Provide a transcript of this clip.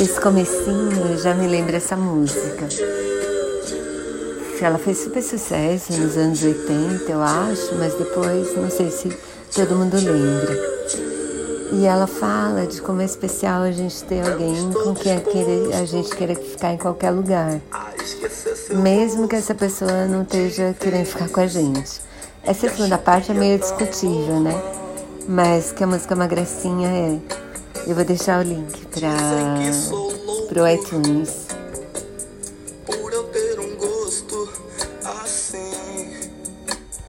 Esse comecinho já me lembra essa música. Ela fez super sucesso nos anos 80, eu acho, mas depois não sei se todo mundo lembra. E ela fala de como é especial a gente ter alguém com quem a gente queira ficar em qualquer lugar. Mesmo que essa pessoa não esteja querendo ficar com a gente. Essa segunda parte é meio discutível, né? Mas que a música é uma gracinha é. Eu vou deixar o link para o iTunes. Por eu ter um gosto assim.